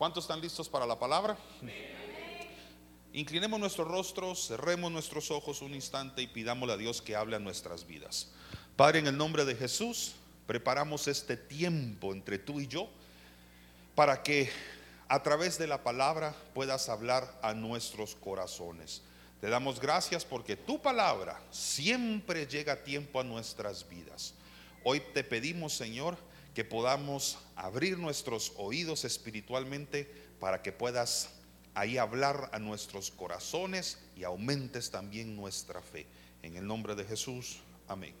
¿Cuántos están listos para la palabra? Inclinemos nuestros rostros, cerremos nuestros ojos un instante y pidámosle a Dios que hable a nuestras vidas. Padre, en el nombre de Jesús, preparamos este tiempo entre tú y yo para que a través de la palabra puedas hablar a nuestros corazones. Te damos gracias porque tu palabra siempre llega a tiempo a nuestras vidas. Hoy te pedimos, Señor, que podamos abrir nuestros oídos espiritualmente para que puedas ahí hablar a nuestros corazones y aumentes también nuestra fe. En el nombre de Jesús, amén.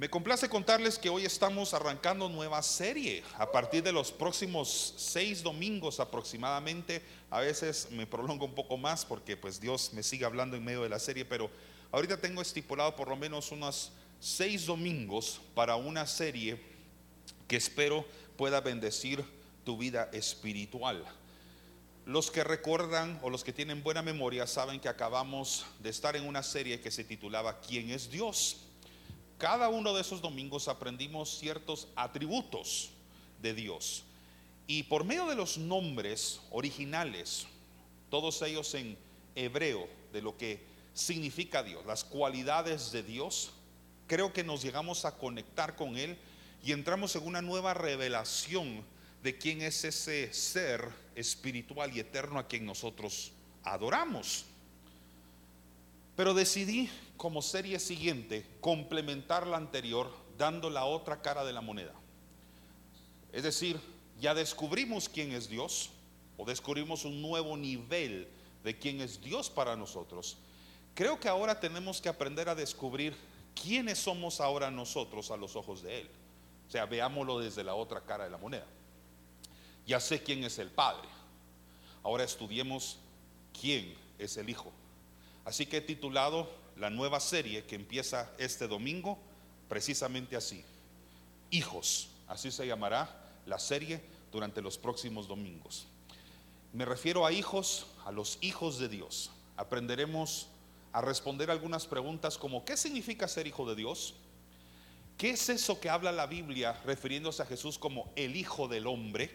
Me complace contarles que hoy estamos arrancando nueva serie. A partir de los próximos seis domingos aproximadamente, a veces me prolongo un poco más porque pues Dios me sigue hablando en medio de la serie, pero ahorita tengo estipulado por lo menos unos seis domingos para una serie que espero pueda bendecir tu vida espiritual. Los que recuerdan o los que tienen buena memoria saben que acabamos de estar en una serie que se titulaba ¿Quién es Dios? cada uno de esos domingos aprendimos ciertos atributos de Dios. Y por medio de los nombres originales, todos ellos en hebreo, de lo que significa Dios, las cualidades de Dios, creo que nos llegamos a conectar con Él y entramos en una nueva revelación de quién es ese ser espiritual y eterno a quien nosotros adoramos. Pero decidí como serie siguiente complementar la anterior dando la otra cara de la moneda. Es decir, ya descubrimos quién es Dios o descubrimos un nuevo nivel de quién es Dios para nosotros. Creo que ahora tenemos que aprender a descubrir quiénes somos ahora nosotros a los ojos de Él. O sea, veámoslo desde la otra cara de la moneda. Ya sé quién es el Padre. Ahora estudiemos quién es el Hijo. Así que he titulado la nueva serie que empieza este domingo precisamente así. Hijos, así se llamará la serie durante los próximos domingos. Me refiero a hijos, a los hijos de Dios. Aprenderemos a responder algunas preguntas como ¿qué significa ser hijo de Dios? ¿Qué es eso que habla la Biblia refiriéndose a Jesús como el Hijo del Hombre?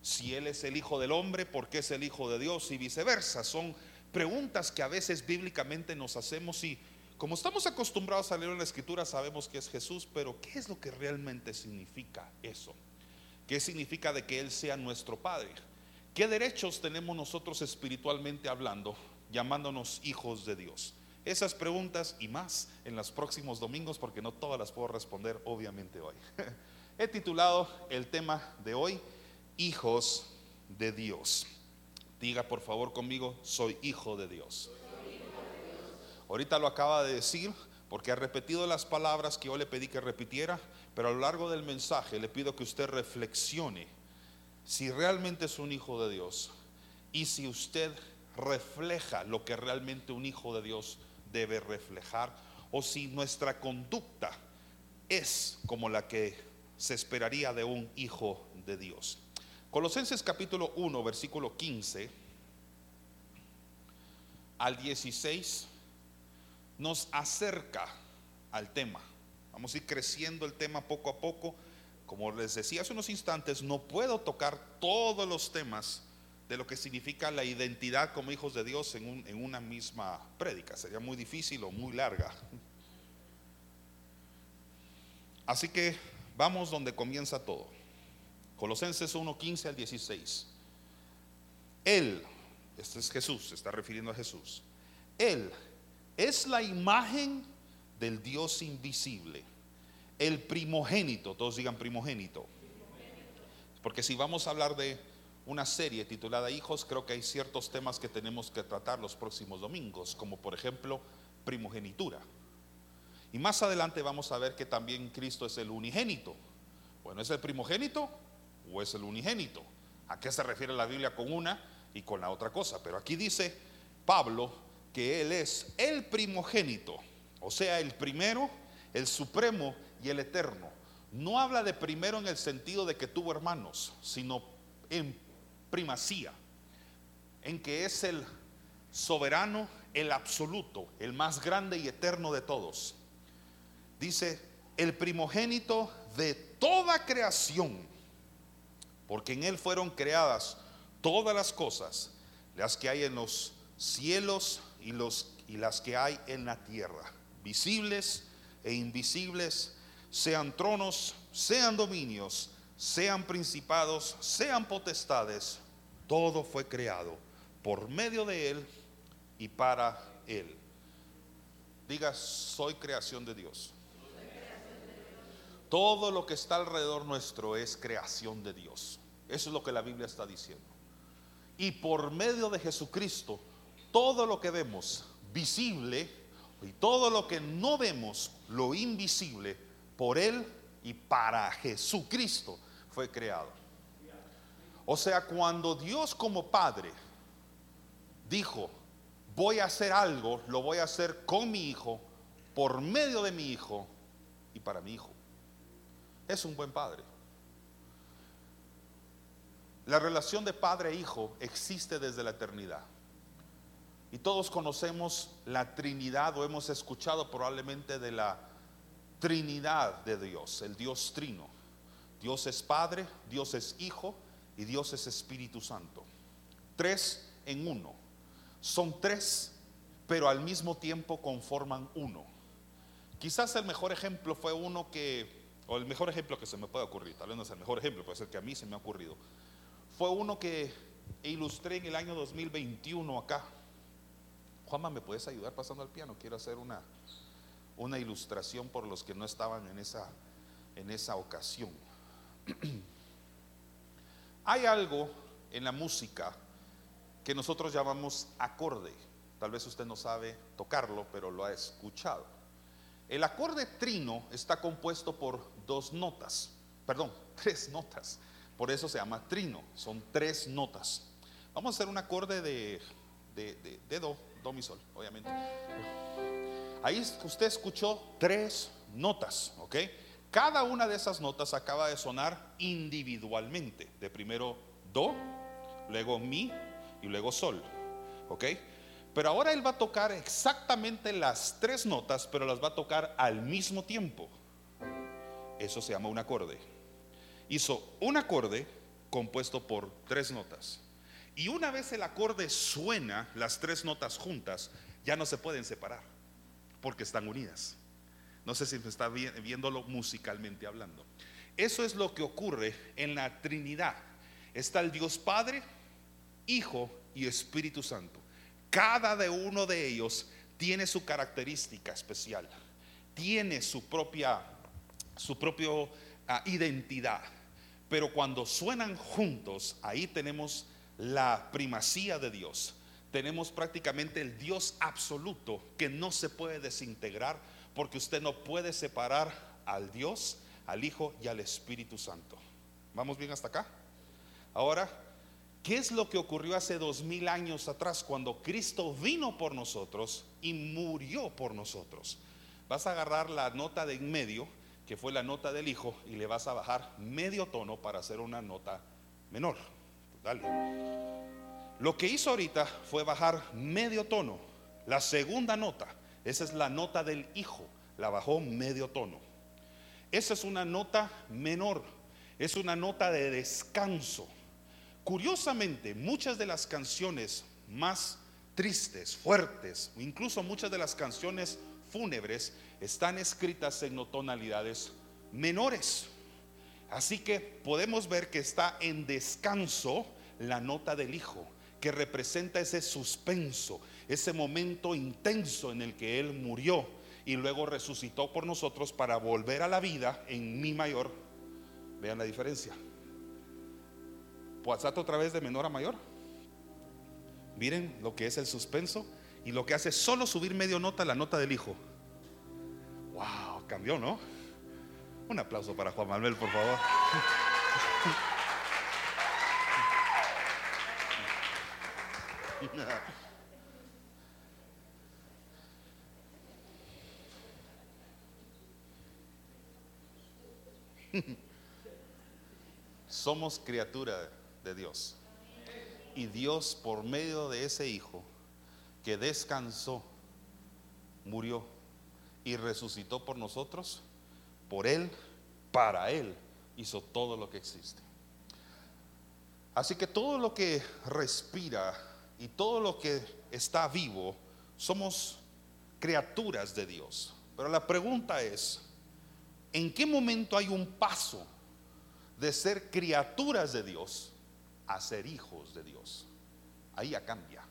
Si Él es el Hijo del Hombre, ¿por qué es el Hijo de Dios? Y viceversa. Son preguntas que a veces bíblicamente nos hacemos y como estamos acostumbrados a leer en la escritura sabemos que es Jesús, pero ¿qué es lo que realmente significa eso? ¿Qué significa de que Él sea nuestro Padre? ¿Qué derechos tenemos nosotros espiritualmente hablando, llamándonos hijos de Dios? Esas preguntas y más en los próximos domingos, porque no todas las puedo responder obviamente hoy. He titulado el tema de hoy, Hijos de Dios. Diga por favor conmigo, soy hijo de Dios. Ahorita lo acaba de decir porque ha repetido las palabras que yo le pedí que repitiera, pero a lo largo del mensaje le pido que usted reflexione si realmente es un hijo de Dios y si usted refleja lo que realmente un hijo de Dios debe reflejar o si nuestra conducta es como la que se esperaría de un hijo de Dios. Colosenses capítulo 1, versículo 15 al 16 nos acerca al tema. Vamos a ir creciendo el tema poco a poco. Como les decía hace unos instantes, no puedo tocar todos los temas de lo que significa la identidad como hijos de Dios en, en una misma prédica. Sería muy difícil o muy larga. Así que vamos donde comienza todo. Colosenses 1, 15 al 16. Él, este es Jesús, se está refiriendo a Jesús. Él es la imagen del Dios invisible, el primogénito, todos digan primogénito. Porque si vamos a hablar de una serie titulada Hijos, creo que hay ciertos temas que tenemos que tratar los próximos domingos, como por ejemplo primogenitura. Y más adelante vamos a ver que también Cristo es el unigénito. Bueno, ¿es el primogénito? o es el unigénito. ¿A qué se refiere la Biblia con una y con la otra cosa? Pero aquí dice Pablo que Él es el primogénito, o sea, el primero, el supremo y el eterno. No habla de primero en el sentido de que tuvo hermanos, sino en primacía, en que es el soberano, el absoluto, el más grande y eterno de todos. Dice, el primogénito de toda creación porque en Él fueron creadas todas las cosas, las que hay en los cielos y, los, y las que hay en la tierra, visibles e invisibles, sean tronos, sean dominios, sean principados, sean potestades, todo fue creado por medio de Él y para Él. Diga, soy creación de Dios. Todo lo que está alrededor nuestro es creación de Dios. Eso es lo que la Biblia está diciendo. Y por medio de Jesucristo, todo lo que vemos visible y todo lo que no vemos, lo invisible, por Él y para Jesucristo fue creado. O sea, cuando Dios como Padre dijo, voy a hacer algo, lo voy a hacer con mi hijo, por medio de mi hijo y para mi hijo. Es un buen padre. La relación de padre e hijo existe desde la eternidad. Y todos conocemos la Trinidad o hemos escuchado probablemente de la Trinidad de Dios, el Dios Trino. Dios es Padre, Dios es Hijo y Dios es Espíritu Santo. Tres en uno. Son tres, pero al mismo tiempo conforman uno. Quizás el mejor ejemplo fue uno que, o el mejor ejemplo que se me puede ocurrir, tal vez no es el mejor ejemplo, puede ser que a mí se me ha ocurrido, fue uno que ilustré en el año 2021 acá. Juanma, ¿me puedes ayudar pasando al piano? Quiero hacer una, una ilustración por los que no estaban en esa, en esa ocasión. Hay algo en la música que nosotros llamamos acorde. Tal vez usted no sabe tocarlo, pero lo ha escuchado. El acorde trino está compuesto por dos notas, perdón, tres notas. Por eso se llama trino, son tres notas. Vamos a hacer un acorde de, de, do, do, mi sol, obviamente. Ahí usted escuchó tres notas, ¿ok? Cada una de esas notas acaba de sonar individualmente. De primero do, luego mi y luego sol. ¿Ok? Pero ahora él va a tocar exactamente las tres notas, pero las va a tocar al mismo tiempo. Eso se llama un acorde. Hizo un acorde compuesto por tres notas. Y una vez el acorde suena, las tres notas juntas, ya no se pueden separar, porque están unidas. No sé si me está viéndolo musicalmente hablando. Eso es lo que ocurre en la Trinidad. Está el Dios Padre, Hijo y Espíritu Santo. Cada de uno de ellos tiene su característica especial, tiene su propia, su ah, identidad. Pero cuando suenan juntos, ahí tenemos la primacía de Dios. Tenemos prácticamente el Dios absoluto que no se puede desintegrar porque usted no puede separar al Dios, al Hijo y al Espíritu Santo. ¿Vamos bien hasta acá? Ahora, ¿qué es lo que ocurrió hace dos mil años atrás cuando Cristo vino por nosotros y murió por nosotros? Vas a agarrar la nota de en medio, que fue la nota del Hijo, y le vas a bajar medio tono para hacer una nota menor. Dale. Lo que hizo ahorita fue bajar medio tono, la segunda nota esa es la nota del hijo, la bajó medio tono. Esa es una nota menor, es una nota de descanso. Curiosamente, muchas de las canciones más tristes, fuertes, incluso muchas de las canciones fúnebres están escritas en tonalidades menores. Así que podemos ver que está en descanso la nota del hijo, que representa ese suspenso, ese momento intenso en el que Él murió y luego resucitó por nosotros para volver a la vida en mi mayor. Vean la diferencia. Pasate otra vez de menor a mayor. Miren lo que es el suspenso y lo que hace solo subir medio nota la nota del hijo. Wow, cambió, ¿no? Un aplauso para Juan Manuel, por favor. Somos criatura de Dios. Y Dios por medio de ese Hijo que descansó, murió y resucitó por nosotros, por Él, para Él, hizo todo lo que existe. Así que todo lo que respira y todo lo que está vivo, somos criaturas de Dios. Pero la pregunta es, ¿en qué momento hay un paso de ser criaturas de Dios a ser hijos de Dios? Ahí ya cambia.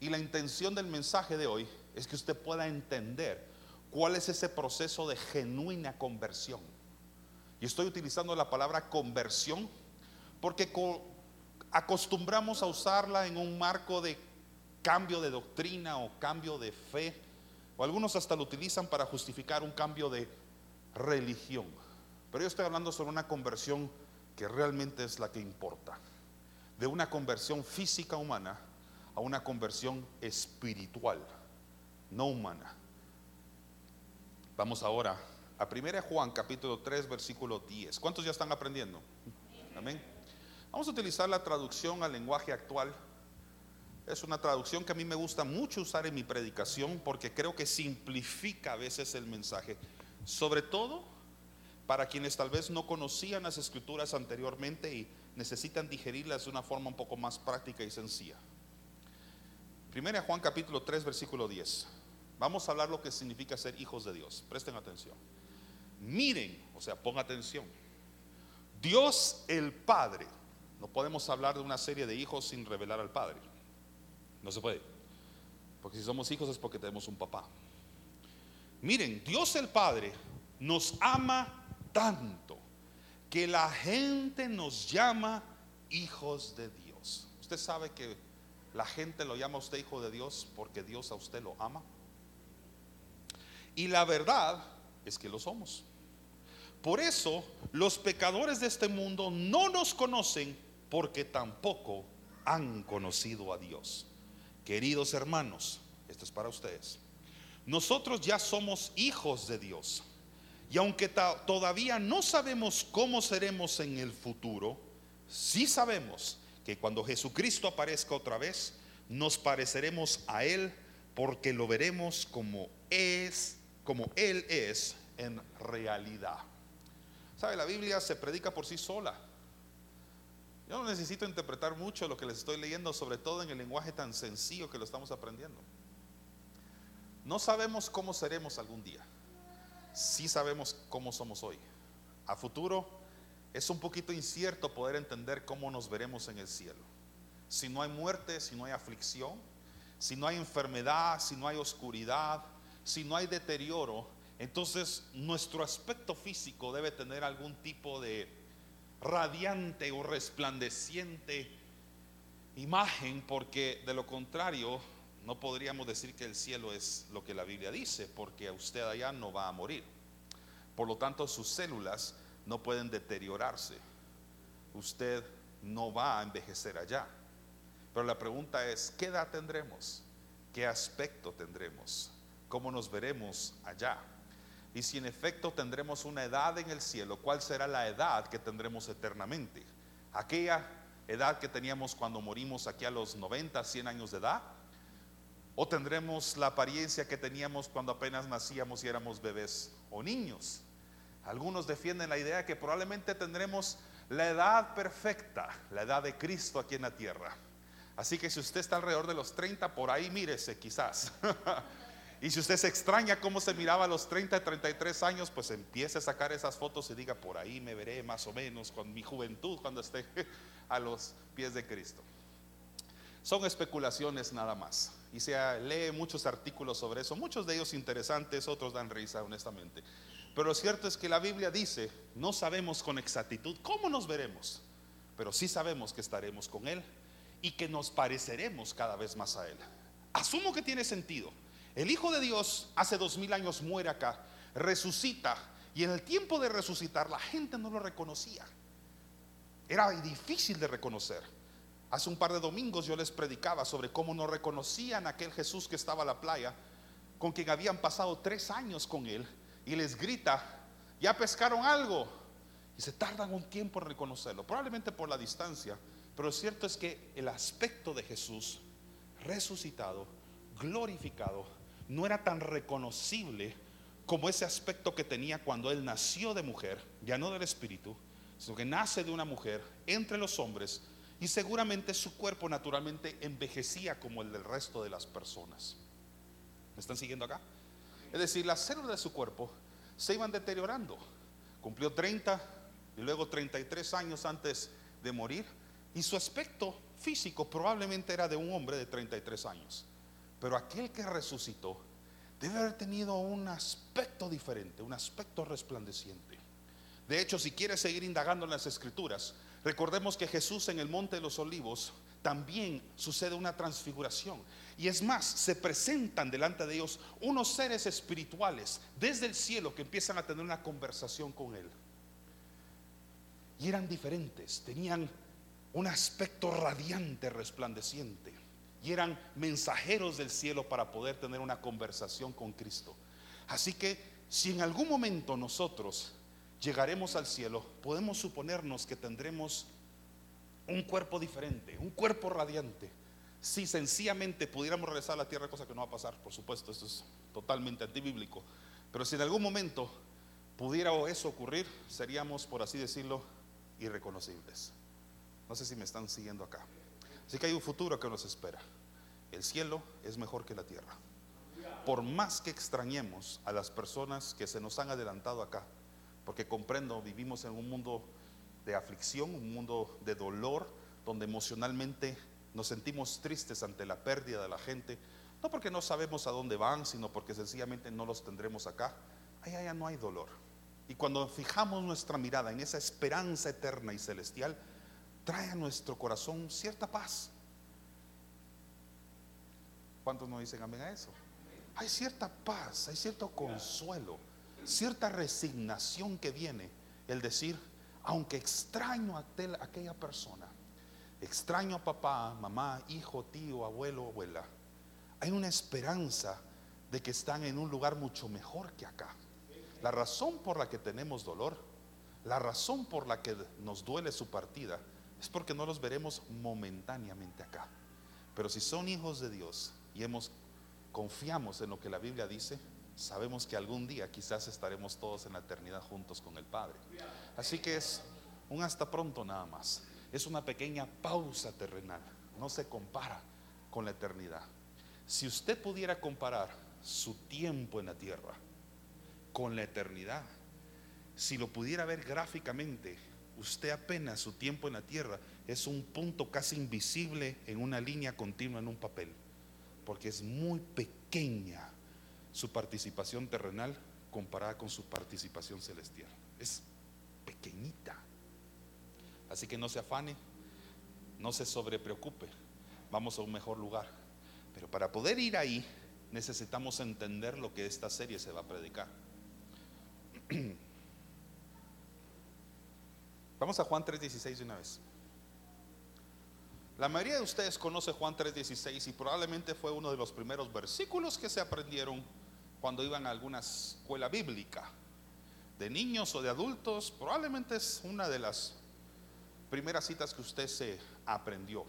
Y la intención del mensaje de hoy es que usted pueda entender cuál es ese proceso de genuina conversión. Y estoy utilizando la palabra conversión porque acostumbramos a usarla en un marco de cambio de doctrina o cambio de fe, o algunos hasta lo utilizan para justificar un cambio de religión. Pero yo estoy hablando sobre una conversión que realmente es la que importa, de una conversión física humana a una conversión espiritual, no humana. Vamos ahora a 1 Juan capítulo 3 versículo 10. ¿Cuántos ya están aprendiendo? Amén. Vamos a utilizar la traducción al lenguaje actual. Es una traducción que a mí me gusta mucho usar en mi predicación porque creo que simplifica a veces el mensaje, sobre todo para quienes tal vez no conocían las escrituras anteriormente y necesitan digerirlas de una forma un poco más práctica y sencilla. Primera Juan capítulo 3 versículo 10. Vamos a hablar lo que significa ser hijos de Dios. Presten atención. Miren, o sea, pon atención. Dios el Padre no podemos hablar de una serie de hijos sin revelar al Padre. No se puede. Porque si somos hijos es porque tenemos un papá. Miren, Dios el Padre nos ama tanto que la gente nos llama hijos de Dios. ¿Usted sabe que la gente lo llama a usted hijo de Dios porque Dios a usted lo ama? Y la verdad es que lo somos. Por eso los pecadores de este mundo no nos conocen porque tampoco han conocido a Dios. Queridos hermanos, esto es para ustedes. Nosotros ya somos hijos de Dios. Y aunque todavía no sabemos cómo seremos en el futuro, sí sabemos que cuando Jesucristo aparezca otra vez, nos pareceremos a Él porque lo veremos como es, como Él es en realidad. ¿Sabe? La Biblia se predica por sí sola. Yo no necesito interpretar mucho lo que les estoy leyendo, sobre todo en el lenguaje tan sencillo que lo estamos aprendiendo. No sabemos cómo seremos algún día. Sí sabemos cómo somos hoy. A futuro es un poquito incierto poder entender cómo nos veremos en el cielo. Si no hay muerte, si no hay aflicción, si no hay enfermedad, si no hay oscuridad, si no hay deterioro, entonces nuestro aspecto físico debe tener algún tipo de radiante o resplandeciente imagen, porque de lo contrario no podríamos decir que el cielo es lo que la Biblia dice, porque usted allá no va a morir. Por lo tanto, sus células no pueden deteriorarse. Usted no va a envejecer allá. Pero la pregunta es, ¿qué edad tendremos? ¿Qué aspecto tendremos? ¿Cómo nos veremos allá? Y si en efecto tendremos una edad en el cielo, ¿cuál será la edad que tendremos eternamente? ¿Aquella edad que teníamos cuando morimos aquí a los 90, 100 años de edad? ¿O tendremos la apariencia que teníamos cuando apenas nacíamos y éramos bebés o niños? Algunos defienden la idea que probablemente tendremos la edad perfecta, la edad de Cristo aquí en la tierra. Así que si usted está alrededor de los 30, por ahí mírese quizás. Y si usted se extraña cómo se miraba a los 30, 33 años, pues empiece a sacar esas fotos y diga, por ahí me veré más o menos con mi juventud cuando esté a los pies de Cristo. Son especulaciones nada más. Y se lee muchos artículos sobre eso, muchos de ellos interesantes, otros dan risa, honestamente. Pero lo cierto es que la Biblia dice, no sabemos con exactitud cómo nos veremos, pero sí sabemos que estaremos con Él y que nos pareceremos cada vez más a Él. Asumo que tiene sentido el Hijo de Dios hace dos mil años muere acá, resucita, y en el tiempo de resucitar la gente no lo reconocía. Era difícil de reconocer. Hace un par de domingos yo les predicaba sobre cómo no reconocían a aquel Jesús que estaba a la playa, con quien habían pasado tres años con él, y les grita, ya pescaron algo, y se tardan un tiempo en reconocerlo, probablemente por la distancia, pero lo cierto es que el aspecto de Jesús resucitado, glorificado, no era tan reconocible como ese aspecto que tenía cuando él nació de mujer, ya no del espíritu, sino que nace de una mujer entre los hombres y seguramente su cuerpo naturalmente envejecía como el del resto de las personas. ¿Me están siguiendo acá? Es decir, las células de su cuerpo se iban deteriorando. Cumplió 30 y luego 33 años antes de morir y su aspecto físico probablemente era de un hombre de 33 años. Pero aquel que resucitó debe haber tenido un aspecto diferente, un aspecto resplandeciente. De hecho, si quiere seguir indagando en las escrituras, recordemos que Jesús en el Monte de los Olivos también sucede una transfiguración. Y es más, se presentan delante de ellos unos seres espirituales desde el cielo que empiezan a tener una conversación con Él. Y eran diferentes, tenían un aspecto radiante, resplandeciente. Y eran mensajeros del cielo para poder tener una conversación con Cristo. Así que si en algún momento nosotros llegaremos al cielo, podemos suponernos que tendremos un cuerpo diferente, un cuerpo radiante. Si sencillamente pudiéramos regresar a la tierra, cosa que no va a pasar, por supuesto, esto es totalmente antibíblico. Pero si en algún momento pudiera eso ocurrir, seríamos, por así decirlo, irreconocibles. No sé si me están siguiendo acá. Así que hay un futuro que nos espera. El cielo es mejor que la tierra. Por más que extrañemos a las personas que se nos han adelantado acá, porque comprendo, vivimos en un mundo de aflicción, un mundo de dolor, donde emocionalmente nos sentimos tristes ante la pérdida de la gente, no porque no sabemos a dónde van, sino porque sencillamente no los tendremos acá. Allá ya no hay dolor. Y cuando fijamos nuestra mirada en esa esperanza eterna y celestial, trae a nuestro corazón cierta paz. ¿Cuántos nos dicen amén a eso? Hay cierta paz, hay cierto consuelo cierta resignación que viene el decir, aunque extraño a aquella persona, extraño a papá, mamá, hijo, tío, abuelo, abuela, hay una esperanza de que están en un lugar mucho mejor que acá. La razón por la que tenemos dolor, la razón por la que nos duele su partida, es porque no los veremos momentáneamente acá. Pero si son hijos de Dios y hemos confiamos en lo que la Biblia dice, sabemos que algún día quizás estaremos todos en la eternidad juntos con el Padre. Así que es un hasta pronto nada más. Es una pequeña pausa terrenal. No se compara con la eternidad. Si usted pudiera comparar su tiempo en la tierra con la eternidad, si lo pudiera ver gráficamente, usted apenas su tiempo en la tierra es un punto casi invisible en una línea continua en un papel, porque es muy pequeña su participación terrenal comparada con su participación celestial. Es pequeñita. Así que no se afane, no se sobrepreocupe, vamos a un mejor lugar. Pero para poder ir ahí necesitamos entender lo que esta serie se va a predicar. Vamos a Juan 3:16 de una vez. La mayoría de ustedes conoce Juan 3:16 y probablemente fue uno de los primeros versículos que se aprendieron cuando iban a alguna escuela bíblica, de niños o de adultos, probablemente es una de las primeras citas que usted se aprendió.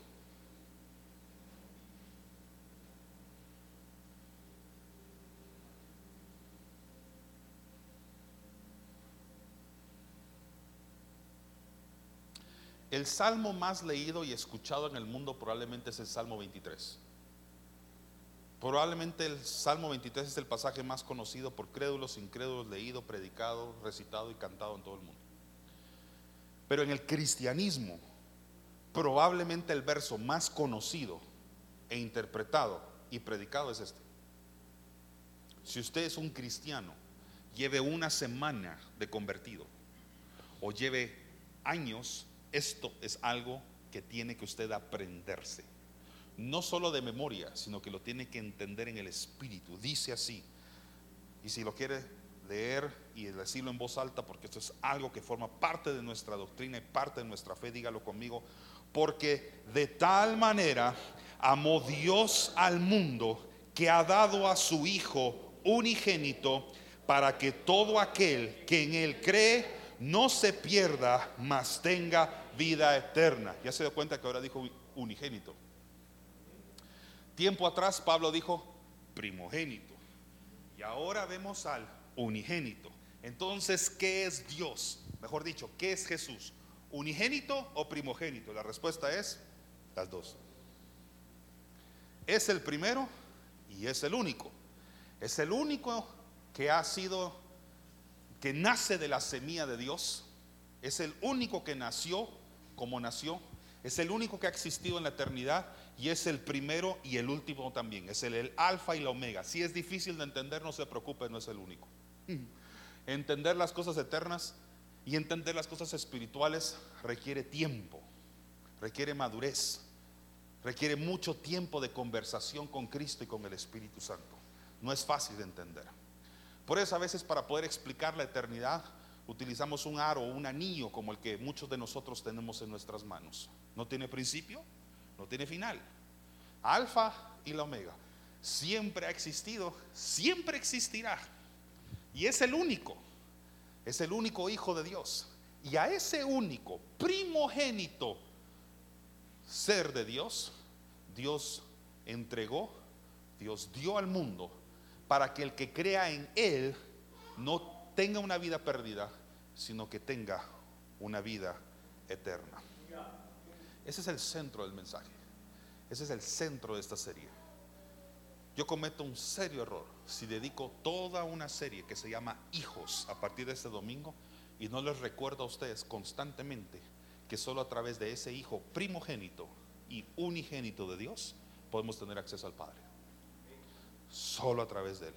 El salmo más leído y escuchado en el mundo probablemente es el Salmo 23. Probablemente el Salmo 23 es el pasaje más conocido por crédulos, incrédulos, leído, predicado, recitado y cantado en todo el mundo. Pero en el cristianismo, probablemente el verso más conocido e interpretado y predicado es este. Si usted es un cristiano, lleve una semana de convertido o lleve años, esto es algo que tiene que usted aprenderse no solo de memoria, sino que lo tiene que entender en el espíritu. Dice así, y si lo quiere leer y decirlo en voz alta, porque esto es algo que forma parte de nuestra doctrina y parte de nuestra fe, dígalo conmigo, porque de tal manera amó Dios al mundo que ha dado a su Hijo unigénito para que todo aquel que en él cree no se pierda, mas tenga vida eterna. Ya se dio cuenta que ahora dijo unigénito. Tiempo atrás Pablo dijo primogénito. Y ahora vemos al unigénito. Entonces, ¿qué es Dios? Mejor dicho, ¿qué es Jesús? ¿Unigénito o primogénito? La respuesta es las dos. Es el primero y es el único. Es el único que ha sido, que nace de la semilla de Dios. Es el único que nació como nació. Es el único que ha existido en la eternidad y es el primero y el último también. Es el, el alfa y la omega. Si es difícil de entender, no se preocupe, no es el único. Entender las cosas eternas y entender las cosas espirituales requiere tiempo, requiere madurez, requiere mucho tiempo de conversación con Cristo y con el Espíritu Santo. No es fácil de entender. Por eso a veces para poder explicar la eternidad utilizamos un aro o un anillo como el que muchos de nosotros tenemos en nuestras manos. No tiene principio, no tiene final. Alfa y la omega. Siempre ha existido, siempre existirá. Y es el único, es el único Hijo de Dios. Y a ese único, primogénito ser de Dios, Dios entregó, Dios dio al mundo para que el que crea en Él no tenga una vida perdida, sino que tenga una vida eterna. Ese es el centro del mensaje. Ese es el centro de esta serie. Yo cometo un serio error si dedico toda una serie que se llama Hijos a partir de este domingo y no les recuerdo a ustedes constantemente que solo a través de ese Hijo primogénito y unigénito de Dios podemos tener acceso al Padre. Solo a través de Él.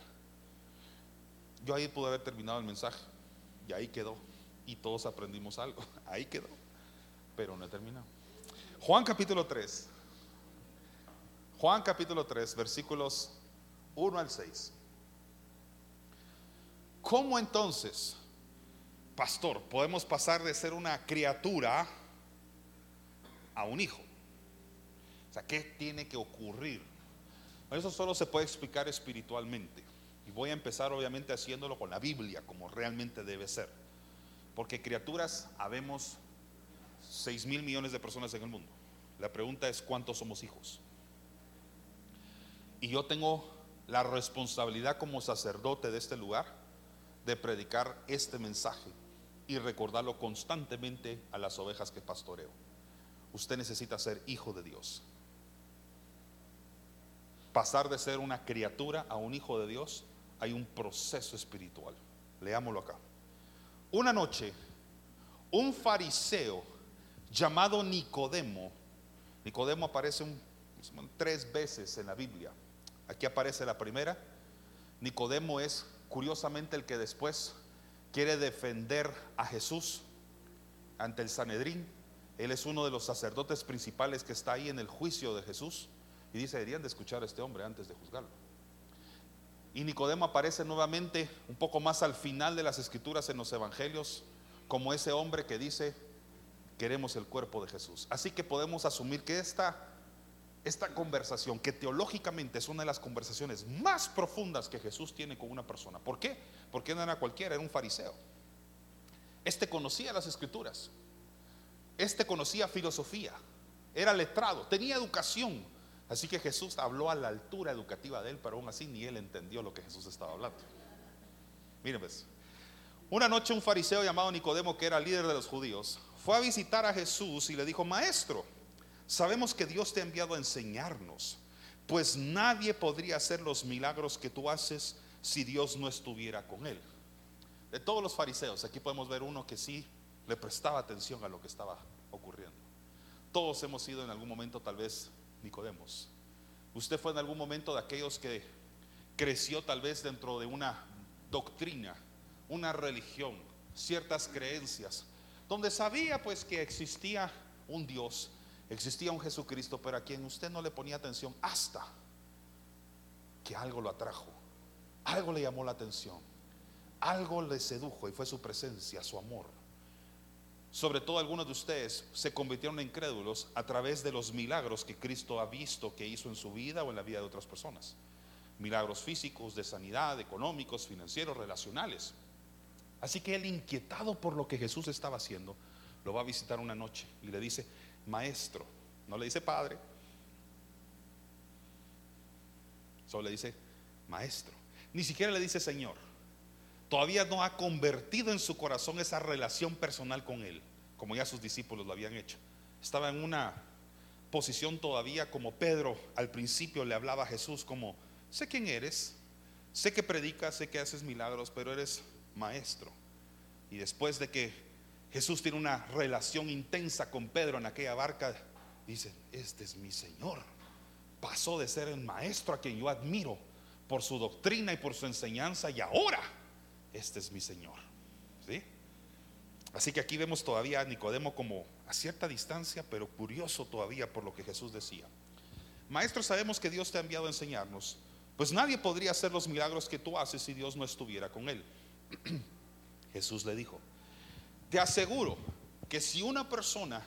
Yo ahí pude haber terminado el mensaje y ahí quedó. Y todos aprendimos algo. Ahí quedó. Pero no he terminado. Juan capítulo 3. Juan capítulo 3, versículos 1 al 6. ¿Cómo entonces, pastor, podemos pasar de ser una criatura a un hijo? O sea, ¿qué tiene que ocurrir? Eso solo se puede explicar espiritualmente. Y voy a empezar obviamente haciéndolo con la Biblia, como realmente debe ser. Porque criaturas, habemos 6 mil millones de personas en el mundo. La pregunta es cuántos somos hijos. Y yo tengo la responsabilidad como sacerdote de este lugar de predicar este mensaje y recordarlo constantemente a las ovejas que pastoreo. Usted necesita ser hijo de Dios. Pasar de ser una criatura a un hijo de Dios, hay un proceso espiritual. Leámoslo acá. Una noche, un fariseo llamado Nicodemo, Nicodemo aparece tres veces en la Biblia. Aquí aparece la primera. Nicodemo es curiosamente el que después quiere defender a Jesús ante el Sanedrín. Él es uno de los sacerdotes principales que está ahí en el juicio de Jesús. Y dice, deberían de escuchar a este hombre antes de juzgarlo. Y Nicodemo aparece nuevamente un poco más al final de las escrituras en los evangelios como ese hombre que dice, queremos el cuerpo de Jesús. Así que podemos asumir que esta, esta conversación, que teológicamente es una de las conversaciones más profundas que Jesús tiene con una persona. ¿Por qué? Porque no era cualquiera, era un fariseo. Este conocía las escrituras. Este conocía filosofía. Era letrado, tenía educación, Así que Jesús habló a la altura educativa de él, pero aún así ni él entendió lo que Jesús estaba hablando. Miren pues, una noche un fariseo llamado Nicodemo, que era líder de los judíos, fue a visitar a Jesús y le dijo, maestro, sabemos que Dios te ha enviado a enseñarnos, pues nadie podría hacer los milagros que tú haces si Dios no estuviera con él. De todos los fariseos, aquí podemos ver uno que sí le prestaba atención a lo que estaba ocurriendo. Todos hemos sido en algún momento tal vez Nicodemos. Usted fue en algún momento de aquellos que creció tal vez dentro de una doctrina, una religión, ciertas creencias, donde sabía pues que existía un Dios, existía un Jesucristo, pero a quien usted no le ponía atención hasta que algo lo atrajo, algo le llamó la atención, algo le sedujo y fue su presencia, su amor sobre todo algunos de ustedes se convirtieron en incrédulos a través de los milagros que Cristo ha visto que hizo en su vida o en la vida de otras personas. Milagros físicos, de sanidad, económicos, financieros, relacionales. Así que él, inquietado por lo que Jesús estaba haciendo, lo va a visitar una noche y le dice, maestro, no le dice padre, solo le dice, maestro. Ni siquiera le dice Señor todavía no ha convertido en su corazón esa relación personal con Él, como ya sus discípulos lo habían hecho. Estaba en una posición todavía como Pedro al principio le hablaba a Jesús como, sé quién eres, sé que predicas, sé que haces milagros, pero eres maestro. Y después de que Jesús tiene una relación intensa con Pedro en aquella barca, dice, este es mi Señor. Pasó de ser el maestro a quien yo admiro por su doctrina y por su enseñanza y ahora este es mi Señor. ¿Sí? Así que aquí vemos todavía a Nicodemo como a cierta distancia, pero curioso todavía por lo que Jesús decía. Maestro, sabemos que Dios te ha enviado a enseñarnos, pues nadie podría hacer los milagros que tú haces si Dios no estuviera con él. Jesús le dijo, te aseguro que si una persona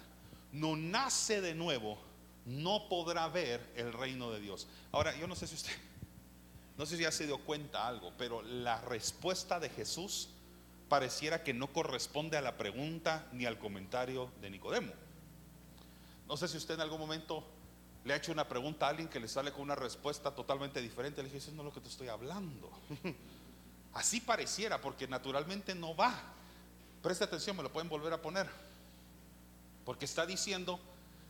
no nace de nuevo, no podrá ver el reino de Dios. Ahora, yo no sé si usted, no sé si ya se dio cuenta algo, pero la respuesta de Jesús pareciera que no corresponde a la pregunta ni al comentario de Nicodemo. No sé si usted en algún momento le ha hecho una pregunta a alguien que le sale con una respuesta totalmente diferente. Le dije, eso no es lo que te estoy hablando. Así pareciera, porque naturalmente no va. Preste atención, me lo pueden volver a poner. Porque está diciendo,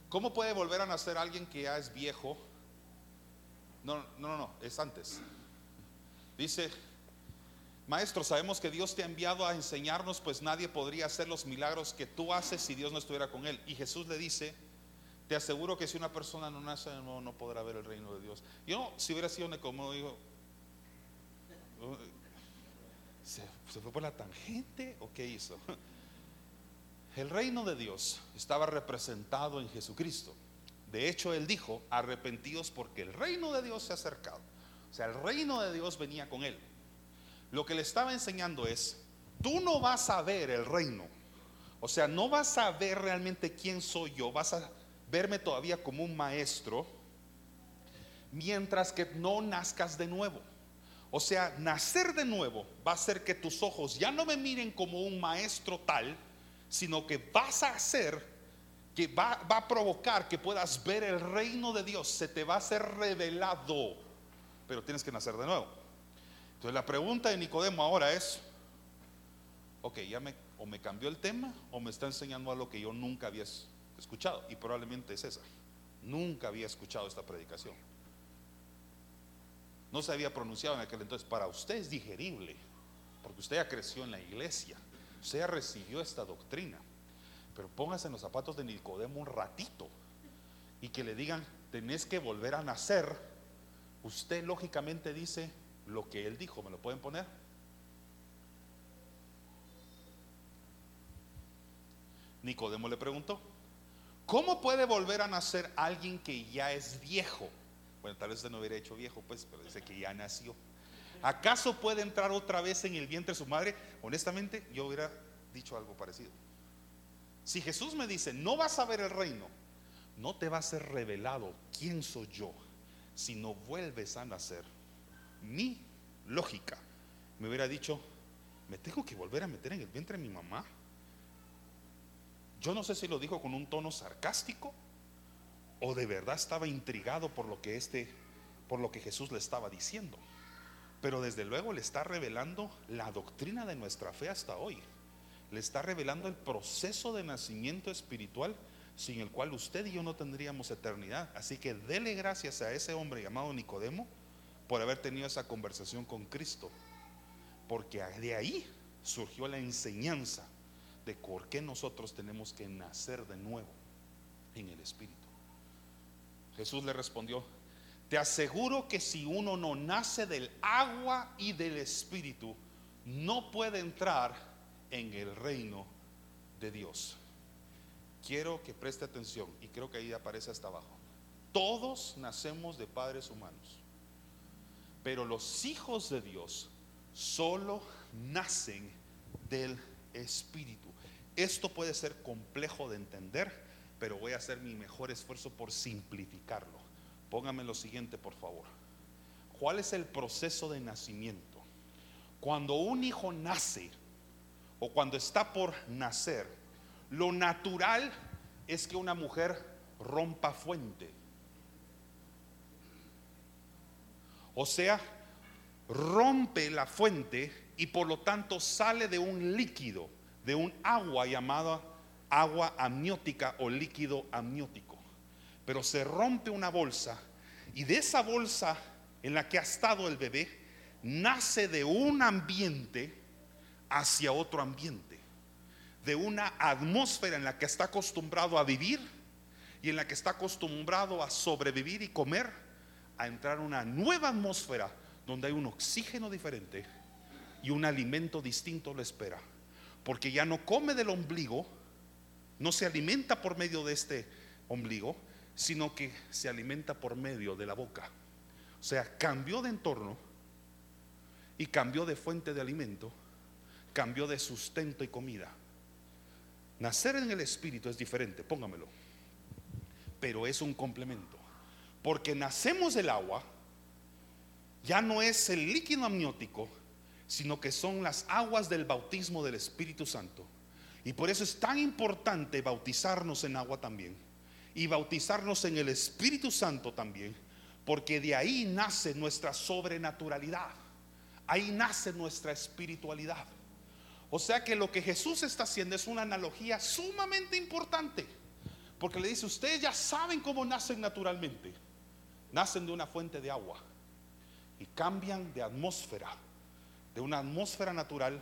¿cómo puede volver a nacer alguien que ya es viejo? No, no, no, no, es antes. Dice, Maestro, sabemos que Dios te ha enviado a enseñarnos, pues nadie podría hacer los milagros que tú haces si Dios no estuviera con él. Y Jesús le dice, te aseguro que si una persona no nace de nuevo no podrá ver el reino de Dios. Yo, si hubiera sido como digo, ¿se, ¿se fue por la tangente o qué hizo? El reino de Dios estaba representado en Jesucristo. De hecho, él dijo, arrepentidos porque el reino de Dios se ha acercado. O sea, el reino de Dios venía con él. Lo que le estaba enseñando es, tú no vas a ver el reino. O sea, no vas a ver realmente quién soy yo, vas a verme todavía como un maestro, mientras que no nazcas de nuevo. O sea, nacer de nuevo va a hacer que tus ojos ya no me miren como un maestro tal, sino que vas a hacer, que va, va a provocar que puedas ver el reino de Dios, se te va a ser revelado, pero tienes que nacer de nuevo. Entonces la pregunta de Nicodemo ahora es, ok, ya me, o me cambió el tema o me está enseñando algo que yo nunca había escuchado, y probablemente es esa. Nunca había escuchado esta predicación. No se había pronunciado en aquel entonces. Para usted es digerible, porque usted ya creció en la iglesia, usted ya recibió esta doctrina. Pero póngase en los zapatos de Nicodemo un ratito y que le digan, tenés que volver a nacer. Usted lógicamente dice lo que él dijo. ¿Me lo pueden poner? Nicodemo le preguntó, ¿cómo puede volver a nacer alguien que ya es viejo? Bueno, tal vez usted no hubiera hecho viejo, pues, pero dice que ya nació. ¿Acaso puede entrar otra vez en el vientre de su madre? Honestamente, yo hubiera dicho algo parecido. Si Jesús me dice, no vas a ver el reino, no te va a ser revelado quién soy yo si no vuelves a nacer. Mi lógica me hubiera dicho, me tengo que volver a meter en el vientre de mi mamá. Yo no sé si lo dijo con un tono sarcástico o de verdad estaba intrigado por lo que este por lo que Jesús le estaba diciendo. Pero desde luego le está revelando la doctrina de nuestra fe hasta hoy. Le está revelando el proceso de nacimiento espiritual sin el cual usted y yo no tendríamos eternidad. Así que dele gracias a ese hombre llamado Nicodemo por haber tenido esa conversación con Cristo. Porque de ahí surgió la enseñanza de por qué nosotros tenemos que nacer de nuevo en el Espíritu. Jesús le respondió, te aseguro que si uno no nace del agua y del Espíritu, no puede entrar en el reino de Dios. Quiero que preste atención y creo que ahí aparece hasta abajo. Todos nacemos de padres humanos, pero los hijos de Dios solo nacen del Espíritu. Esto puede ser complejo de entender, pero voy a hacer mi mejor esfuerzo por simplificarlo. Póngame lo siguiente, por favor. ¿Cuál es el proceso de nacimiento? Cuando un hijo nace o cuando está por nacer, lo natural es que una mujer rompa fuente. O sea, rompe la fuente y por lo tanto sale de un líquido, de un agua llamada agua amniótica o líquido amniótico. Pero se rompe una bolsa y de esa bolsa en la que ha estado el bebé nace de un ambiente hacia otro ambiente, de una atmósfera en la que está acostumbrado a vivir y en la que está acostumbrado a sobrevivir y comer, a entrar a una nueva atmósfera donde hay un oxígeno diferente y un alimento distinto lo espera. Porque ya no come del ombligo, no se alimenta por medio de este ombligo, sino que se alimenta por medio de la boca. O sea, cambió de entorno y cambió de fuente de alimento, cambió de sustento y comida. Nacer en el Espíritu es diferente, póngamelo, pero es un complemento. Porque nacemos del agua, ya no es el líquido amniótico, sino que son las aguas del bautismo del Espíritu Santo. Y por eso es tan importante bautizarnos en agua también y bautizarnos en el Espíritu Santo también, porque de ahí nace nuestra sobrenaturalidad, ahí nace nuestra espiritualidad. O sea que lo que Jesús está haciendo es una analogía sumamente importante, porque le dice, ustedes ya saben cómo nacen naturalmente, nacen de una fuente de agua y cambian de atmósfera de una atmósfera natural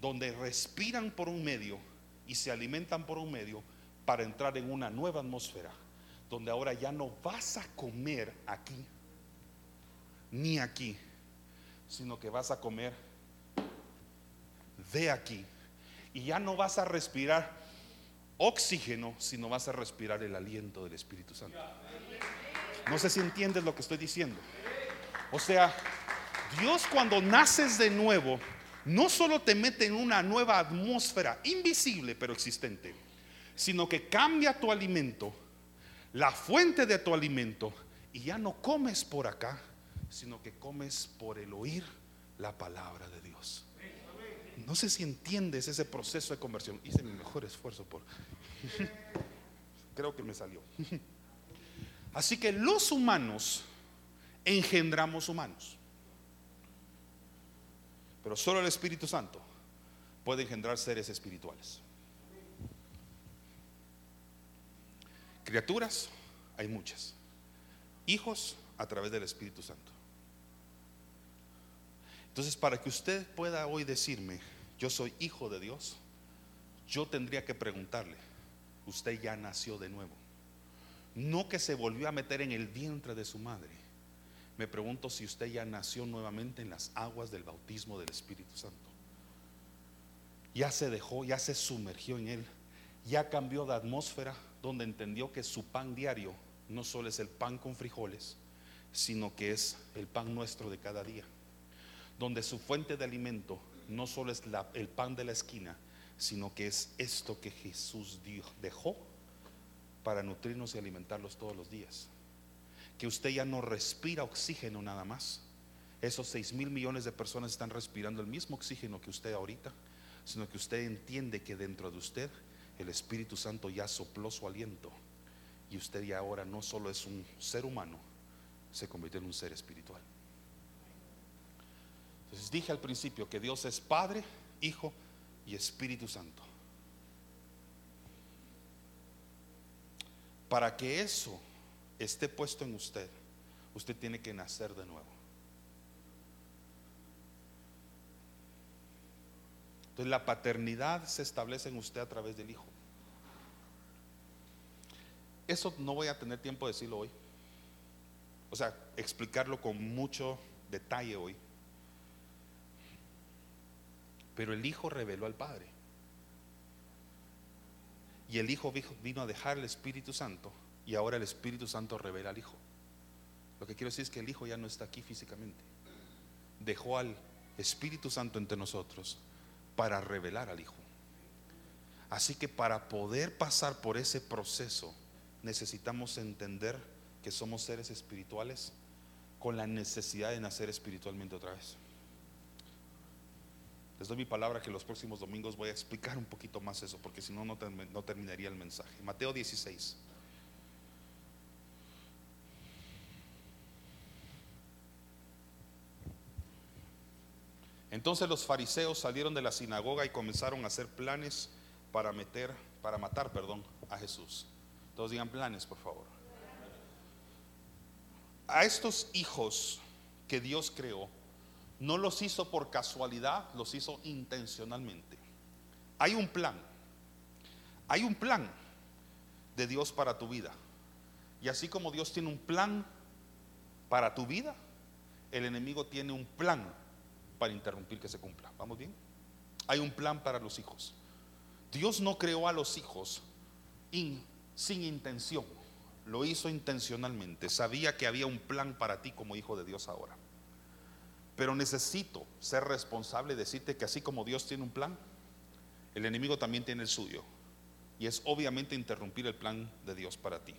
donde respiran por un medio y se alimentan por un medio para entrar en una nueva atmósfera, donde ahora ya no vas a comer aquí, ni aquí, sino que vas a comer de aquí. Y ya no vas a respirar oxígeno, sino vas a respirar el aliento del Espíritu Santo. No sé si entiendes lo que estoy diciendo. O sea, Dios cuando naces de nuevo, no solo te mete en una nueva atmósfera invisible pero existente, sino que cambia tu alimento, la fuente de tu alimento, y ya no comes por acá, sino que comes por el oír la palabra de Dios. No sé si entiendes ese proceso de conversión. Hice mi mejor esfuerzo por... Creo que me salió. Así que los humanos engendramos humanos. Pero solo el Espíritu Santo puede engendrar seres espirituales. Criaturas, hay muchas. Hijos a través del Espíritu Santo. Entonces, para que usted pueda hoy decirme, yo soy hijo de Dios, yo tendría que preguntarle, usted ya nació de nuevo. No que se volvió a meter en el vientre de su madre me pregunto si usted ya nació nuevamente en las aguas del bautismo del Espíritu Santo. Ya se dejó, ya se sumergió en él, ya cambió de atmósfera donde entendió que su pan diario no solo es el pan con frijoles, sino que es el pan nuestro de cada día. Donde su fuente de alimento no solo es el pan de la esquina, sino que es esto que Jesús dejó para nutrirnos y alimentarlos todos los días que usted ya no respira oxígeno nada más. Esos 6 mil millones de personas están respirando el mismo oxígeno que usted ahorita, sino que usted entiende que dentro de usted el Espíritu Santo ya sopló su aliento y usted ya ahora no solo es un ser humano, se convirtió en un ser espiritual. Entonces dije al principio que Dios es Padre, Hijo y Espíritu Santo. Para que eso esté puesto en usted, usted tiene que nacer de nuevo. Entonces la paternidad se establece en usted a través del Hijo. Eso no voy a tener tiempo de decirlo hoy. O sea, explicarlo con mucho detalle hoy. Pero el Hijo reveló al Padre. Y el Hijo vino a dejar el Espíritu Santo y ahora el Espíritu Santo revela al Hijo. Lo que quiero decir es que el Hijo ya no está aquí físicamente. Dejó al Espíritu Santo entre nosotros para revelar al Hijo. Así que para poder pasar por ese proceso necesitamos entender que somos seres espirituales con la necesidad de nacer espiritualmente otra vez. Les doy mi palabra que los próximos domingos voy a explicar un poquito más eso, porque si no, no terminaría el mensaje. Mateo 16. Entonces los fariseos salieron de la sinagoga y comenzaron a hacer planes para meter, para matar, perdón, a Jesús. Todos digan planes, por favor. A estos hijos que Dios creó, no los hizo por casualidad, los hizo intencionalmente. Hay un plan. Hay un plan de Dios para tu vida. Y así como Dios tiene un plan para tu vida, el enemigo tiene un plan para interrumpir que se cumpla. ¿Vamos bien? Hay un plan para los hijos. Dios no creó a los hijos sin intención, lo hizo intencionalmente. Sabía que había un plan para ti como hijo de Dios ahora. Pero necesito ser responsable y decirte que así como Dios tiene un plan, el enemigo también tiene el suyo. Y es obviamente interrumpir el plan de Dios para ti.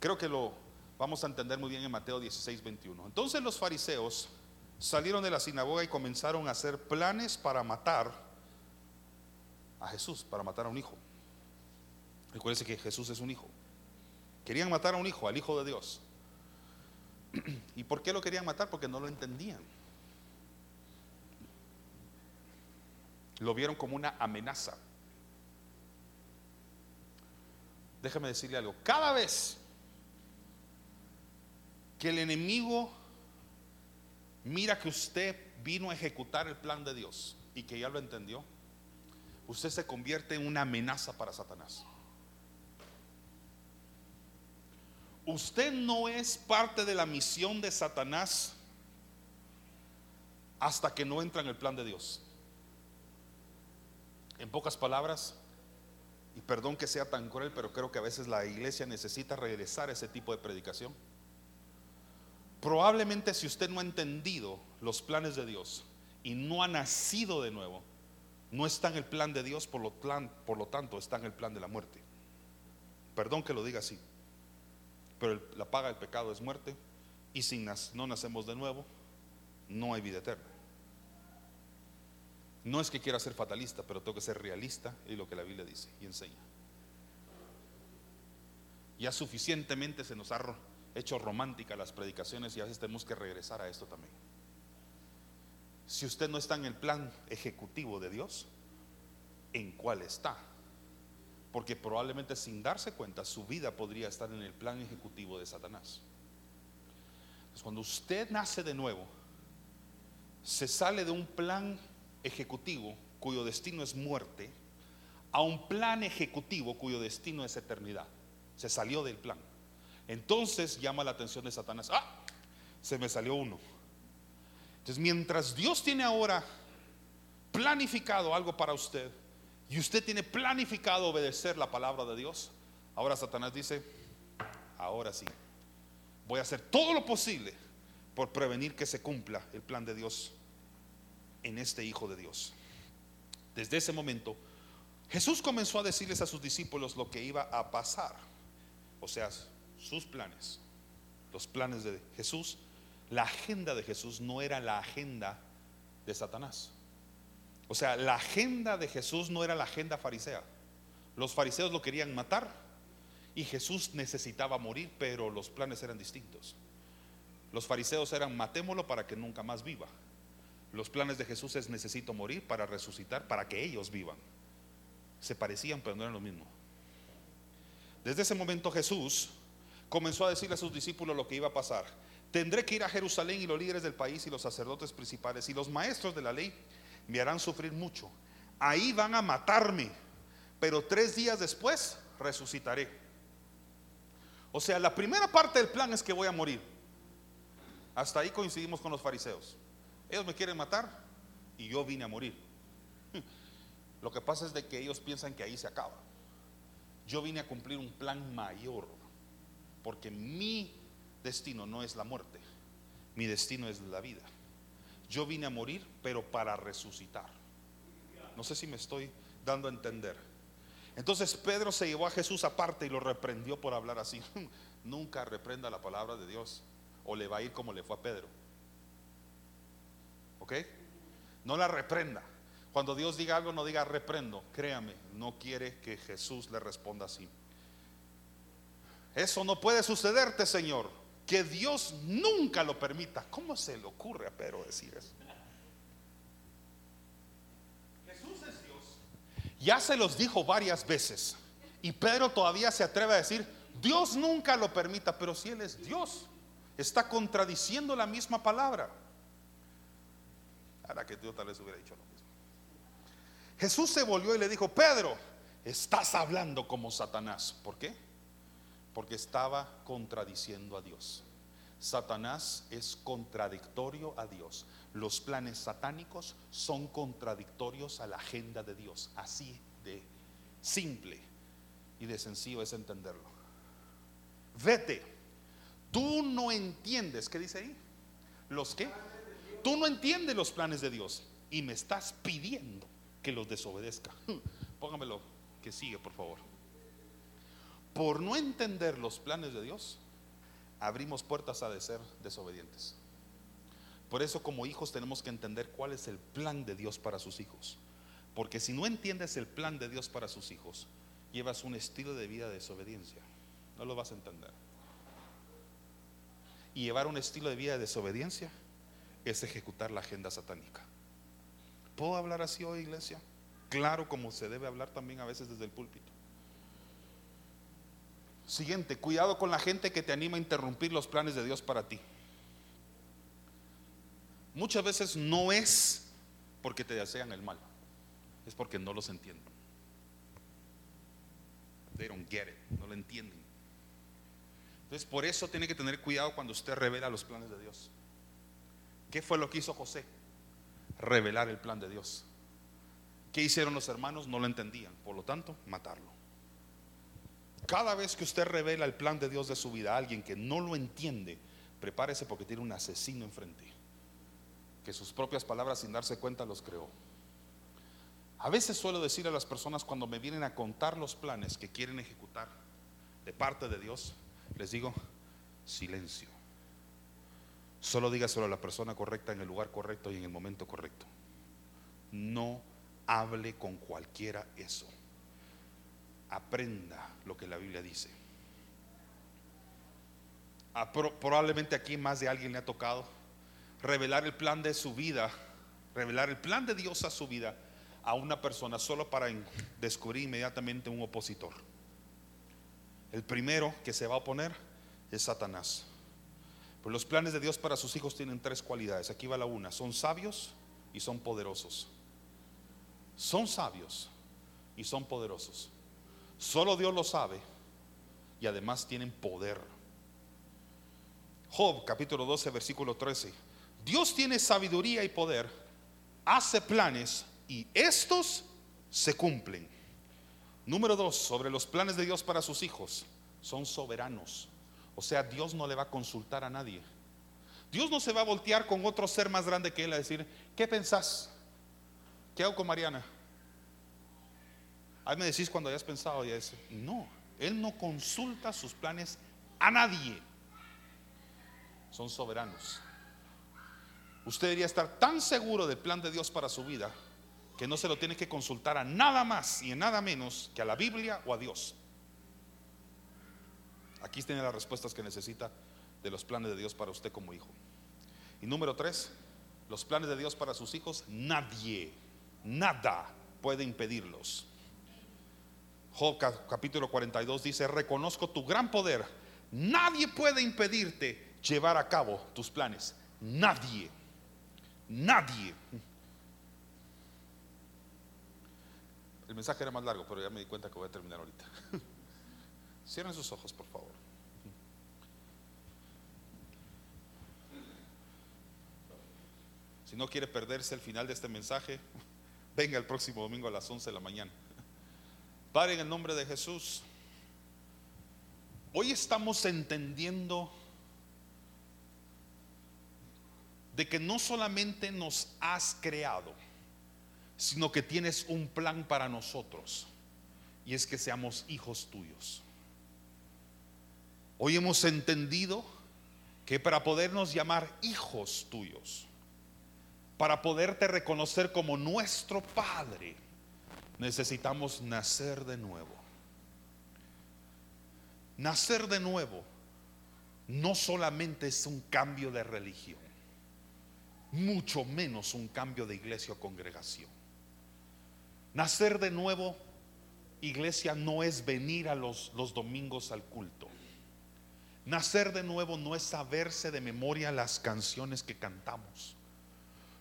Creo que lo vamos a entender muy bien en Mateo 16, 21. Entonces los fariseos salieron de la sinagoga y comenzaron a hacer planes para matar a Jesús, para matar a un hijo. Recuérdense que Jesús es un hijo. Querían matar a un hijo, al hijo de Dios. ¿Y por qué lo querían matar? Porque no lo entendían. Lo vieron como una amenaza. Déjeme decirle algo. Cada vez que el enemigo mira que usted vino a ejecutar el plan de Dios y que ya lo entendió, usted se convierte en una amenaza para Satanás. Usted no es parte de la misión de Satanás hasta que no entra en el plan de Dios. En pocas palabras, y perdón que sea tan cruel, pero creo que a veces la iglesia necesita regresar a ese tipo de predicación. Probablemente si usted no ha entendido los planes de Dios y no ha nacido de nuevo, no está en el plan de Dios, por lo, tanto está en el plan de la muerte. Perdón que lo diga así. Pero la paga del pecado es muerte y si no nacemos de nuevo, no hay vida eterna. No es que quiera ser fatalista, pero tengo que ser realista y lo que la Biblia dice y enseña. Ya suficientemente se nos ha hecho romántica las predicaciones y a veces tenemos que regresar a esto también. Si usted no está en el plan ejecutivo de Dios, ¿en cuál está? Porque probablemente sin darse cuenta su vida podría estar en el plan ejecutivo de Satanás. cuando usted nace de nuevo, se sale de un plan ejecutivo cuyo destino es muerte a un plan ejecutivo cuyo destino es eternidad. Se salió del plan. Entonces llama la atención de Satanás. Ah, se me salió uno. Entonces mientras Dios tiene ahora planificado algo para usted, y usted tiene planificado obedecer la palabra de Dios, ahora Satanás dice, ahora sí, voy a hacer todo lo posible por prevenir que se cumpla el plan de Dios en este Hijo de Dios. Desde ese momento, Jesús comenzó a decirles a sus discípulos lo que iba a pasar, o sea, sus planes, los planes de Jesús. La agenda de Jesús no era la agenda de Satanás. O sea, la agenda de Jesús no era la agenda farisea. Los fariseos lo querían matar y Jesús necesitaba morir, pero los planes eran distintos. Los fariseos eran matémoslo para que nunca más viva. Los planes de Jesús es necesito morir para resucitar, para que ellos vivan. Se parecían, pero no eran lo mismo. Desde ese momento Jesús comenzó a decirle a sus discípulos lo que iba a pasar. Tendré que ir a Jerusalén y los líderes del país y los sacerdotes principales y los maestros de la ley me harán sufrir mucho. Ahí van a matarme, pero tres días después resucitaré. O sea, la primera parte del plan es que voy a morir. Hasta ahí coincidimos con los fariseos. Ellos me quieren matar y yo vine a morir. Lo que pasa es de que ellos piensan que ahí se acaba. Yo vine a cumplir un plan mayor, porque mi destino no es la muerte, mi destino es la vida. Yo vine a morir, pero para resucitar. No sé si me estoy dando a entender. Entonces Pedro se llevó a Jesús aparte y lo reprendió por hablar así. Nunca reprenda la palabra de Dios o le va a ir como le fue a Pedro. ¿Ok? No la reprenda. Cuando Dios diga algo, no diga reprendo. Créame, no quiere que Jesús le responda así. Eso no puede sucederte, Señor que Dios nunca lo permita. ¿Cómo se le ocurre a Pedro decir eso? Jesús es Dios Ya se los dijo varias veces. Y Pedro todavía se atreve a decir, Dios nunca lo permita, pero si Él es Dios, está contradiciendo la misma palabra. Ahora que Dios tal vez hubiera dicho lo mismo. Jesús se volvió y le dijo, Pedro, estás hablando como Satanás. ¿Por qué? Porque estaba contradiciendo a Dios. Satanás es contradictorio a Dios. Los planes satánicos son contradictorios a la agenda de Dios. Así de simple y de sencillo es entenderlo. Vete. Tú no entiendes, ¿qué dice ahí? ¿Los qué? Tú no entiendes los planes de Dios y me estás pidiendo que los desobedezca. Póngamelo que sigue, por favor. Por no entender los planes de Dios, abrimos puertas a de ser desobedientes. Por eso como hijos tenemos que entender cuál es el plan de Dios para sus hijos. Porque si no entiendes el plan de Dios para sus hijos, llevas un estilo de vida de desobediencia. No lo vas a entender. Y llevar un estilo de vida de desobediencia es ejecutar la agenda satánica. ¿Puedo hablar así hoy, iglesia? Claro, como se debe hablar también a veces desde el púlpito. Siguiente, cuidado con la gente que te anima a interrumpir los planes de Dios para ti. Muchas veces no es porque te desean el mal, es porque no los entienden. They don't get it, no lo entienden. Entonces, por eso tiene que tener cuidado cuando usted revela los planes de Dios. ¿Qué fue lo que hizo José? Revelar el plan de Dios. ¿Qué hicieron los hermanos? No lo entendían, por lo tanto, matarlo. Cada vez que usted revela el plan de Dios de su vida a alguien que no lo entiende, prepárese porque tiene un asesino enfrente, que sus propias palabras sin darse cuenta los creó. A veces suelo decir a las personas cuando me vienen a contar los planes que quieren ejecutar de parte de Dios, les digo, silencio. Solo dígaselo a la persona correcta en el lugar correcto y en el momento correcto. No hable con cualquiera eso aprenda lo que la Biblia dice. Ah, probablemente aquí más de alguien le ha tocado revelar el plan de su vida, revelar el plan de Dios a su vida a una persona solo para descubrir inmediatamente un opositor. El primero que se va a oponer es Satanás. Los planes de Dios para sus hijos tienen tres cualidades. Aquí va la una. Son sabios y son poderosos. Son sabios y son poderosos. Solo Dios lo sabe y además tienen poder. Job capítulo 12 versículo 13. Dios tiene sabiduría y poder, hace planes y estos se cumplen. Número dos, sobre los planes de Dios para sus hijos, son soberanos. O sea, Dios no le va a consultar a nadie. Dios no se va a voltear con otro ser más grande que él a decir, ¿qué pensás? ¿Qué hago con Mariana? Ahí me decís cuando hayas pensado y eso. No, Él no consulta sus planes a nadie. Son soberanos. Usted debería estar tan seguro del plan de Dios para su vida que no se lo tiene que consultar a nada más y a nada menos que a la Biblia o a Dios. Aquí tiene las respuestas que necesita de los planes de Dios para usted como hijo. Y número tres, los planes de Dios para sus hijos, nadie, nada puede impedirlos. Job capítulo 42 dice, reconozco tu gran poder. Nadie puede impedirte llevar a cabo tus planes. Nadie. Nadie. El mensaje era más largo, pero ya me di cuenta que voy a terminar ahorita. Cierren sus ojos, por favor. Si no quiere perderse el final de este mensaje, venga el próximo domingo a las 11 de la mañana. Padre, en el nombre de Jesús, hoy estamos entendiendo de que no solamente nos has creado, sino que tienes un plan para nosotros, y es que seamos hijos tuyos. Hoy hemos entendido que para podernos llamar hijos tuyos, para poderte reconocer como nuestro Padre, necesitamos nacer de nuevo. Nacer de nuevo no solamente es un cambio de religión, mucho menos un cambio de iglesia o congregación. Nacer de nuevo, iglesia, no es venir a los, los domingos al culto. Nacer de nuevo no es saberse de memoria las canciones que cantamos.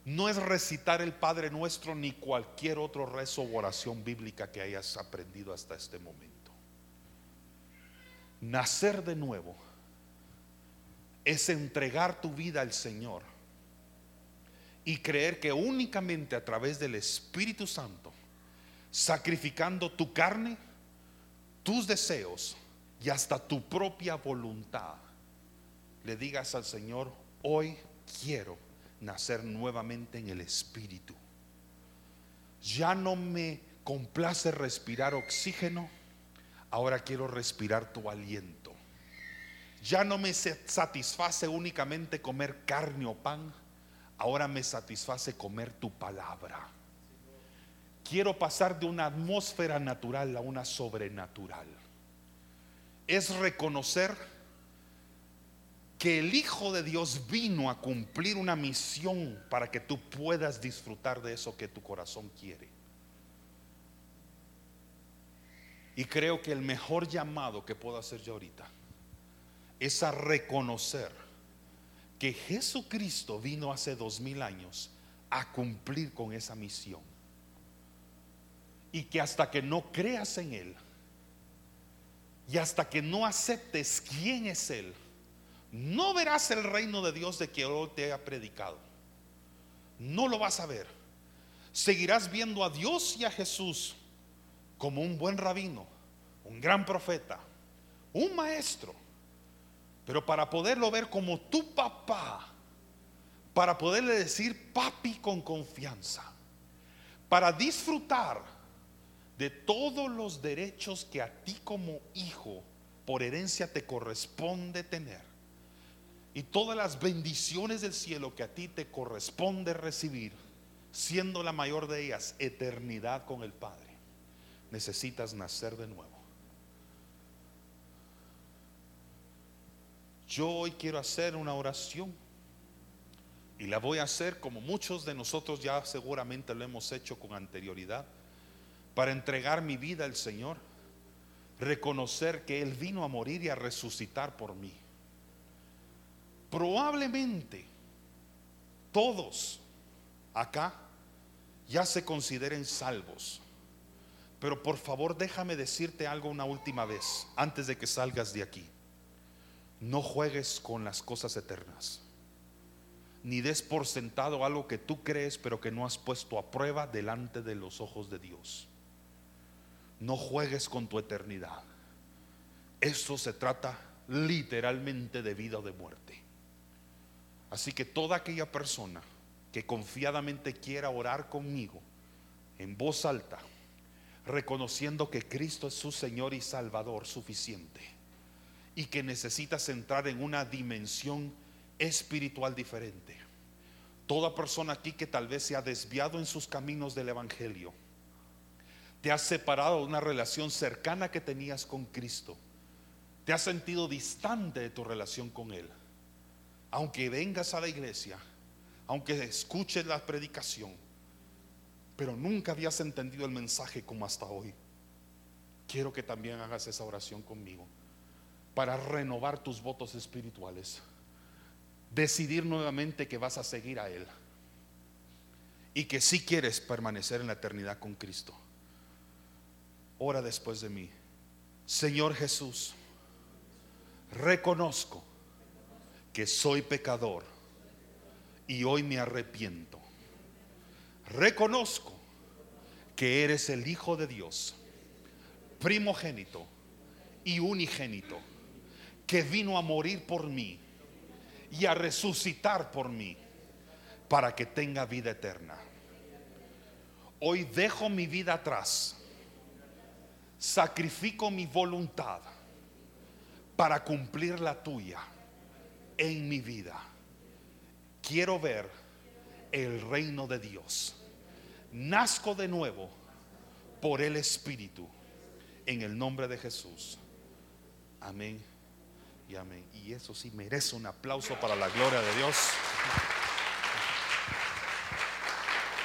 No es recitar el Padre Nuestro ni cualquier otro rezo o oración bíblica que hayas aprendido hasta este momento. Nacer de nuevo es entregar tu vida al Señor y creer que únicamente a través del Espíritu Santo, sacrificando tu carne, tus deseos y hasta tu propia voluntad, le digas al Señor, hoy quiero nacer nuevamente en el Espíritu. Ya no me complace respirar oxígeno, ahora quiero respirar tu aliento. Ya no me satisface únicamente comer carne o pan, ahora me satisface comer tu palabra. Quiero pasar de una atmósfera natural a una sobrenatural. Es reconocer que el Hijo de Dios vino a cumplir una misión para que tú puedas disfrutar de eso que tu corazón quiere. Y creo que el mejor llamado que puedo hacer yo ahorita es a reconocer que Jesucristo vino hace dos mil años a cumplir con esa misión. Y que hasta que no creas en Él y hasta que no aceptes quién es Él, no verás el reino de Dios de que hoy te ha predicado. No lo vas a ver. Seguirás viendo a Dios y a Jesús como un buen rabino, un gran profeta, un maestro pero para poderlo ver como tu papá, para poderle decir papi con confianza, para disfrutar de todos los derechos que a ti como hijo por herencia te corresponde tener y todas las bendiciones del cielo que a ti te corresponde recibir, siendo la mayor de ellas eternidad con el Padre, necesitas nacer de nuevo. Yo hoy quiero hacer una oración y la voy a hacer como muchos de nosotros ya seguramente lo hemos hecho con anterioridad, para entregar mi vida al Señor, reconocer que Él vino a morir y a resucitar por mí. Probablemente todos acá ya se consideren salvos. Pero por favor déjame decirte algo una última vez antes de que salgas de aquí. No juegues con las cosas eternas. Ni des por sentado algo que tú crees pero que no has puesto a prueba delante de los ojos de Dios. No juegues con tu eternidad. Esto se trata literalmente de vida o de muerte. Así que toda aquella persona que confiadamente quiera orar conmigo en voz alta, reconociendo que Cristo es su Señor y Salvador suficiente y que necesitas entrar en una dimensión espiritual diferente. Toda persona aquí que tal vez se ha desviado en sus caminos del Evangelio, te has separado de una relación cercana que tenías con Cristo, te has sentido distante de tu relación con Él. Aunque vengas a la iglesia, aunque escuches la predicación, pero nunca habías entendido el mensaje como hasta hoy, quiero que también hagas esa oración conmigo para renovar tus votos espirituales. Decidir nuevamente que vas a seguir a Él. Y que si quieres permanecer en la eternidad con Cristo. Ora después de mí. Señor Jesús, reconozco que soy pecador y hoy me arrepiento. Reconozco que eres el Hijo de Dios, primogénito y unigénito que vino a morir por mí y a resucitar por mí para que tenga vida eterna. Hoy dejo mi vida atrás, sacrifico mi voluntad para cumplir la tuya en mi vida. Quiero ver el reino de Dios. Nazco de nuevo por el Espíritu en el nombre de Jesús. Amén y amén. Y eso sí merece un aplauso para la gloria de Dios.